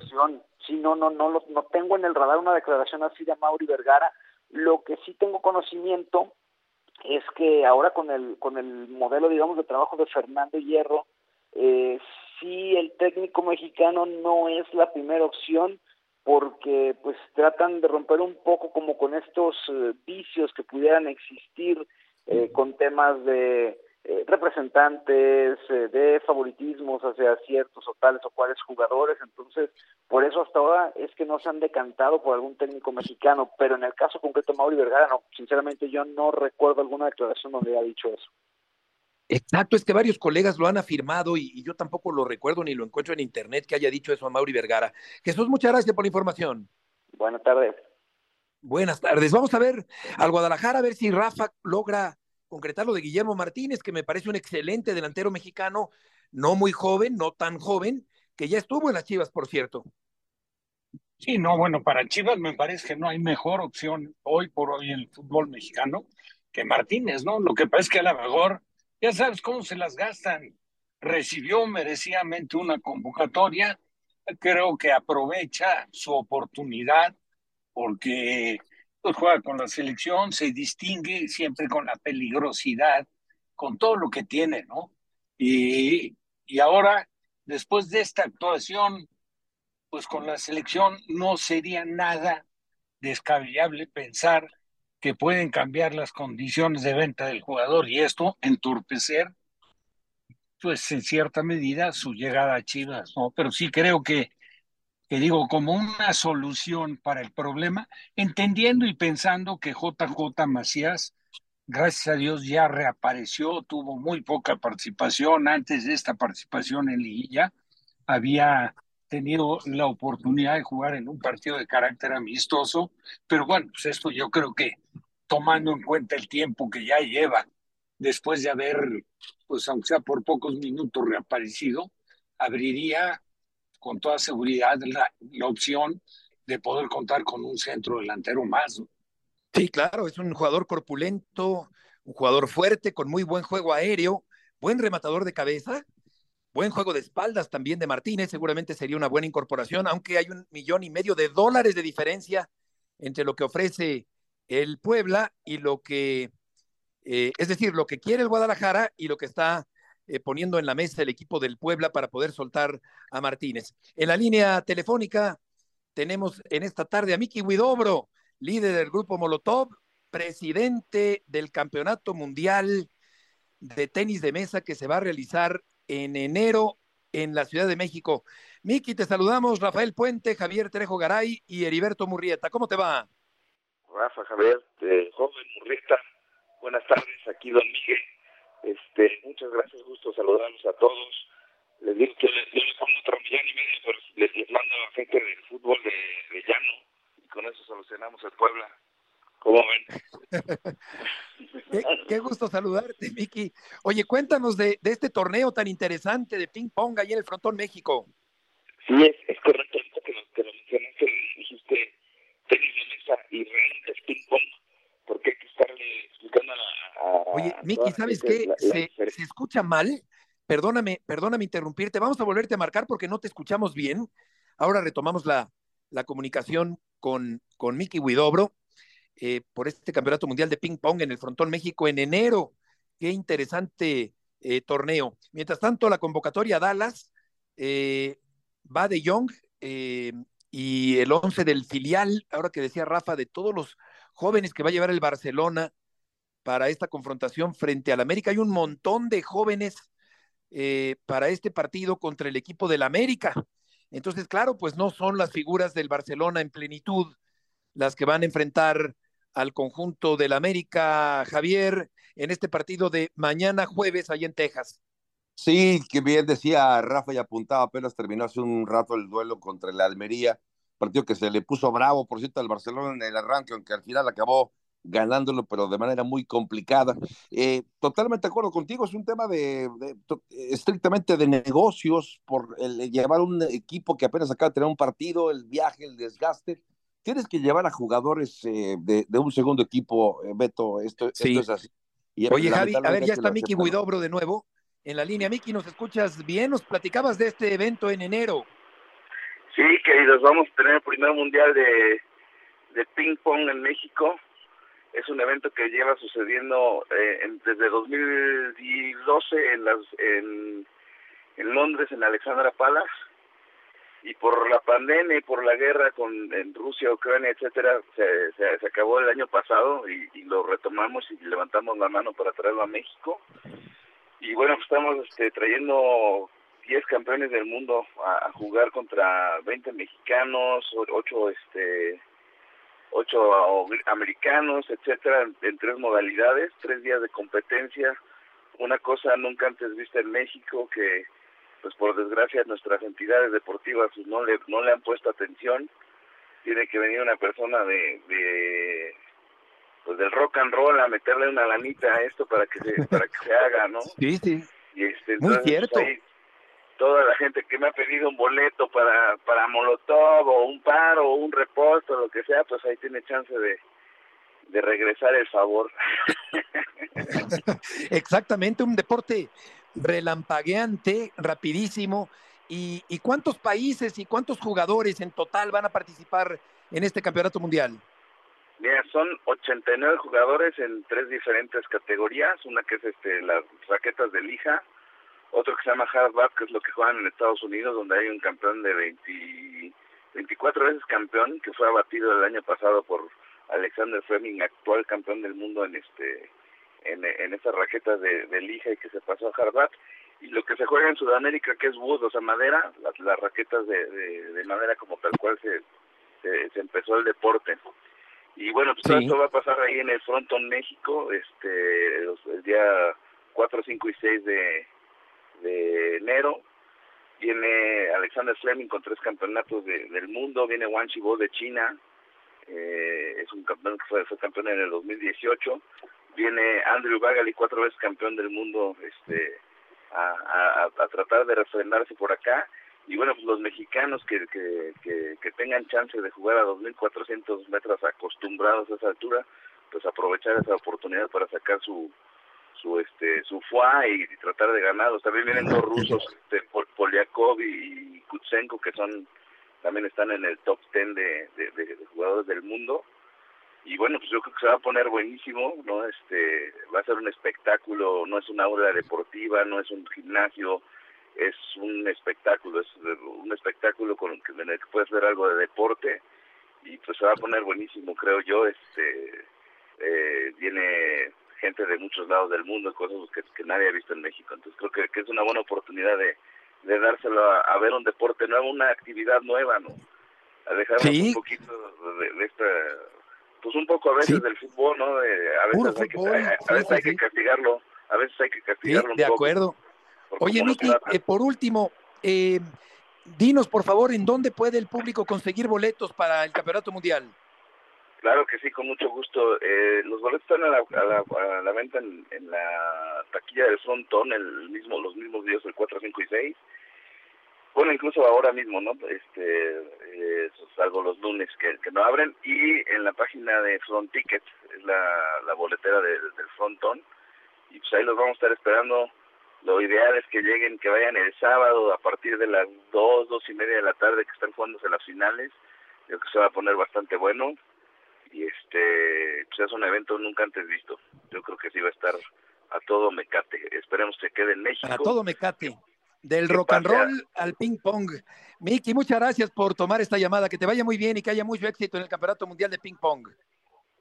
sí no no no no tengo en el radar una declaración así de Mauri Vergara. Lo que sí tengo conocimiento es que ahora con el con el modelo digamos de trabajo de Fernando Hierro eh, sí el técnico mexicano no es la primera opción porque pues tratan de romper un poco como con estos eh, vicios que pudieran existir eh, con temas de eh, representantes eh, de favoritismos hacia ciertos o tales o cuales jugadores, entonces por eso hasta ahora es que no se han decantado por algún técnico mexicano, pero en el caso concreto Mauri Vergara, no, sinceramente yo no recuerdo alguna declaración donde haya dicho eso. Exacto, es que varios colegas lo han afirmado y, y, yo tampoco lo recuerdo ni lo encuentro en internet que haya dicho eso a Mauri Vergara. Jesús, muchas gracias por la información. Buenas tardes. Buenas tardes. Vamos a ver al Guadalajara, a ver si Rafa logra concretar lo de Guillermo Martínez, que me parece un excelente delantero mexicano, no muy joven, no tan joven, que ya estuvo en las Chivas, por cierto. Sí, no, bueno, para Chivas me parece que no hay mejor opción hoy por hoy en el fútbol mexicano que Martínez, ¿no? Lo que pasa es que a lo mejor, ya sabes cómo se las gastan. Recibió merecidamente una convocatoria, creo que aprovecha su oportunidad porque pues juega con la selección, se distingue siempre con la peligrosidad, con todo lo que tiene, ¿no? Y, y ahora, después de esta actuación, pues con la selección no sería nada descabellable pensar que pueden cambiar las condiciones de venta del jugador y esto entorpecer, pues en cierta medida, su llegada a Chivas, ¿no? Pero sí creo que que digo, como una solución para el problema, entendiendo y pensando que JJ Macías, gracias a Dios, ya reapareció, tuvo muy poca participación. Antes de esta participación en Liguilla, había tenido la oportunidad de jugar en un partido de carácter amistoso, pero bueno, pues esto yo creo que tomando en cuenta el tiempo que ya lleva después de haber, pues aunque sea por pocos minutos reaparecido, abriría con toda seguridad la, opción de poder contar con un centro delantero más. Sí, claro, es un jugador corpulento, un jugador fuerte, con muy buen juego aéreo, buen rematador de cabeza, buen juego de espaldas también de Martínez, seguramente sería una buena incorporación, aunque hay un millón y medio de dólares de diferencia entre lo que ofrece el Puebla y lo que, eh, es decir, lo que quiere el Guadalajara y lo que está eh, poniendo en la mesa el equipo del Puebla para poder soltar a Martínez. En la línea telefónica tenemos en esta tarde a Miki Huidobro, líder del grupo Molotov, presidente del Campeonato Mundial de Tenis de Mesa que se va a realizar en enero en la Ciudad de México. Miki, te saludamos, Rafael Puente, Javier Trejo Garay y Heriberto Murrieta. ¿Cómo te va? Rafa, Javier, joven Murrieta, buenas tardes, aquí Don Miguel. Este, muchas gracias, gusto saludarlos a todos. Les digo que les, yo les pongo otro millón y medio, pero les, les mando a gente del fútbol de, de llano y con eso solucionamos el Puebla. ¿Cómo ven? qué, gusto saludarte, Miki. Oye, cuéntanos de, de, este torneo tan interesante de ping pong ahí en el Frontón México. Sí, es, es correcto que lo, que lo mencionaste, dijiste tenis de mesa y realmente es ping pong, porque hay que estarle explicando a la... A, Oye, Miki, ¿sabes qué? La, se, la... se escucha mal. Perdóname, perdóname interrumpirte. Vamos a volverte a marcar porque no te escuchamos bien. Ahora retomamos la, la comunicación con, con Miki Huidobro eh, por este Campeonato Mundial de Ping Pong en el Frontón México en enero. Qué interesante eh, torneo. Mientras tanto, la convocatoria a Dallas eh, va de Young y el 11 del filial, ahora que decía Rafa, de todos los jóvenes que va a llevar el Barcelona para esta confrontación frente al América. Hay un montón de jóvenes para este partido contra el equipo del América. Entonces, claro, pues no son las figuras del Barcelona en plenitud las que van a enfrentar al conjunto del América, Javier, en este partido de mañana jueves ahí en Texas. Sí, que bien decía Rafa y apuntaba, apenas terminó hace un rato el duelo contra el Almería, partido que se le puso bravo, por cierto, al Barcelona en el arranque, aunque al final acabó ganándolo, pero de manera muy complicada. Eh, totalmente de acuerdo contigo, es un tema de, de, estrictamente de negocios, por el, llevar un equipo que apenas acaba de tener un partido, el viaje, el desgaste, tienes que llevar a jugadores eh, de, de, un segundo equipo, eh, Beto, esto, sí. esto, es así. Y Oye, Javi, a ver, ya está Miki Huidobro de nuevo en la línea. Miki, ¿nos escuchas bien? Nos platicabas de este evento en enero. Sí, queridos, vamos a tener el primer mundial de, de ping pong en México. Es un evento que lleva sucediendo eh, en, desde 2012 en, las, en, en Londres, en Alexandra Palace y por la pandemia y por la guerra con en Rusia, Ucrania, etcétera, se, se, acabó el año pasado y, lo retomamos y levantamos la mano para traerlo a México. Y bueno, pues estamos este, trayendo 10 campeones del mundo a, a, jugar contra 20 mexicanos, 8 este ocho americanos, etcétera, en, tres modalidades, tres días de competencia, una cosa nunca antes vista en México que pues por desgracia nuestras entidades deportivas pues, no le no le han puesto atención. Tiene que venir una persona de, de pues del rock and roll a meterle una lanita a esto para que se para que se haga no sí sí. Y este muy entonces, cierto. pues, ahí, toda la gente que me ha pedido un boleto para para Molotov o un paro o un reposto lo que sea pues ahí tiene chance de de regresar el favor exactamente un deporte relampagueante, rapidísimo. ¿Y, ¿Y, cuántos países y cuántos jugadores en total van a participar en este campeonato mundial? Mira, son 89 jugadores en tres diferentes categorías. Una que es este, las raquetas de lija, otro que se llama hardback, que es lo que juegan en Estados Unidos, donde hay un campeón de 20, 24 veces campeón, que fue abatido el año pasado por Alexander Fleming, actual campeón del mundo en este en, en esas raquetas de, de, lija y que se pasó a Harvard. Y lo que se juega en Sudamérica, que es wood, o sea, madera, las, las raquetas de, de, de, madera como tal cual se, se, se, empezó el deporte. Y bueno, pues sí. todo esto va a pasar ahí en el Fronton México, este, el día 4, 5 y 6 de, de enero. viene Alexander Fleming con tres campeonatos del mundo, viene Wang Chibo de China, eh, es un campeón que fue, campeón en el 2018, viene Andrew Bagali, cuatro veces campeón del mundo, este, a, a, tratar de refrendarse por acá, y bueno, pues los mexicanos que, que, que tengan chance de jugar a 2.400 metros acostumbrados a esa altura, pues aprovechar esa oportunidad para sacar su su este su FUA y, tratar de ganarlos. También vienen dos rusos, este, Polyakov y Kutsenko, que son también están en el top 10 de, jugadores del mundo. Y bueno, pues yo creo que se va a poner buenísimo, ¿no? Este, va a ser un espectáculo, no es una aula deportiva, no es un gimnasio, es un espectáculo, es un espectáculo con que, en el puedes ver algo de deporte y pues se va a poner buenísimo, creo yo, este, eh, viene gente de muchos lados del mundo, cosas que, nadie ha visto en México. Entonces creo que, es una buena oportunidad de, de dárselo a, ver un deporte nuevo, una actividad nueva, ¿no? A dejarnos un poquito de, esta, pues un poco a veces del fútbol, ¿no? a veces, hay, que, a, veces hay que castigarlo, a veces hay que castigarlo un de acuerdo. Oye, Miki, eh, por último, eh, dinos por favor en dónde puede el público conseguir boletos para el Campeonato Mundial. Claro que sí, con mucho gusto. Eh, los boletos están a la, a la, venta en, la taquilla del frontón, el mismo, los mismos días, el 4, 5 y 6. Bueno, incluso ahora mismo, ¿no? Este, eh, salvo los lunes que, que no abren. Y en la página de Front Tickets, es la, la boletera del frontón. Y pues ahí los vamos a estar esperando. Lo ideal es que lleguen, que vayan el sábado a partir de las 2, 2 y media de la tarde que están jugándose las finales. Creo que se va a poner bastante bueno y este pues es un evento nunca antes visto. Yo creo que sí va a estar a todo mecate. Esperemos que quede en México. A todo mecate. Del rock and roll al ping pong. Miki, muchas gracias por tomar esta llamada. Que te vaya muy bien y que haya mucho éxito en el Campeonato Mundial de Ping Pong.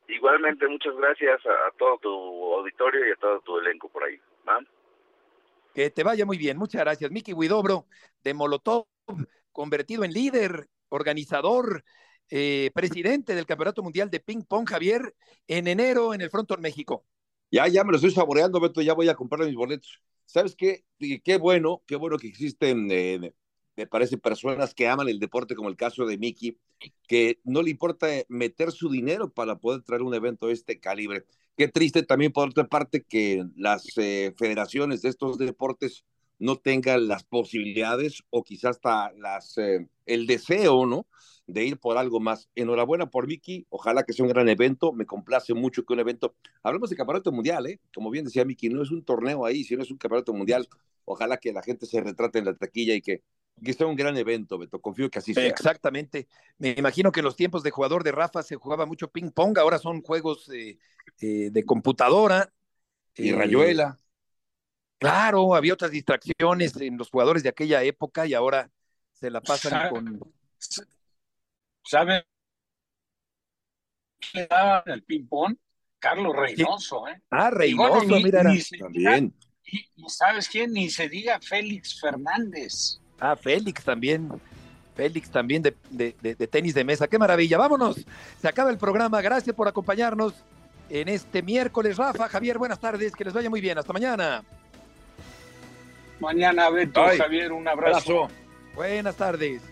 Igualmente, muchas gracias a, todo tu auditorio y a todo tu elenco por ahí. Que te vaya muy bien. Muchas gracias. Miki Huidobro, de Molotov, convertido en líder, organizador, eh, presidente del Campeonato Mundial de Ping Pong, Javier, en enero en el Frontón México. Ya, ya me lo estoy saboreando, Beto, ya voy a comprar mis boletos. ¿Sabes qué? Qué bueno, qué bueno que existen, eh, me parece, personas que aman el deporte, como el caso de Miki, que no le importa meter su dinero para poder traer un evento de este calibre. Qué triste también, por otra parte, que las eh, federaciones de estos deportes no tengan las posibilidades o quizás hasta las, el deseo, ¿no? de ir por algo más. Enhorabuena por Vicky, ojalá que sea un gran evento, me complace mucho que un evento, hablamos de campeonato mundial, ¿eh? como bien decía Vicky, no es un torneo ahí, sino es un campeonato mundial, ojalá que la gente se retrate en la taquilla y que, que sea un gran evento, Beto, confío que así sea. Exactamente, me imagino que en los tiempos de jugador de Rafa se jugaba mucho ping pong, ahora son juegos eh, de computadora. Y rayuela. Claro, había otras distracciones en los jugadores de aquella época y ahora se la pasan con ¿Saben qué le daba el ping-pong? Carlos Reynoso, ¿eh? Ah, Reynoso, mira, también. Y, ¿sabes quién? Ni se diga Félix Fernández. Ah, Félix también. Félix también de, de, tenis de mesa. ¡Qué maravilla! Vámonos. Se acaba el programa. Gracias por acompañarnos en este miércoles. Rafa, Javier, buenas tardes. Que les vaya muy bien. Hasta mañana. Mañana, Beto, Javier, un abrazo. Buenas tardes.